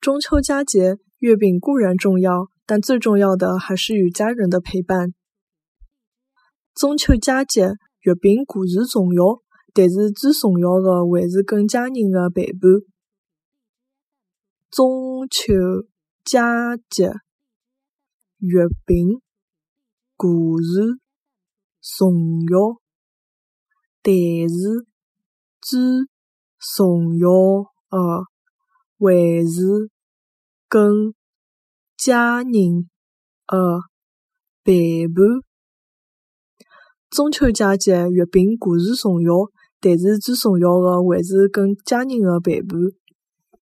中秋佳节，月饼固然重要，但最重要的还是与家人的陪伴。中秋佳节，月饼固然重要，但是最重要的还是跟家人的陪伴。中秋佳节，月饼固然重要，但是最重要的还是跟家人的陪伴。中秋佳节，月饼固然重要，但是最重要的还是跟家人的陪伴。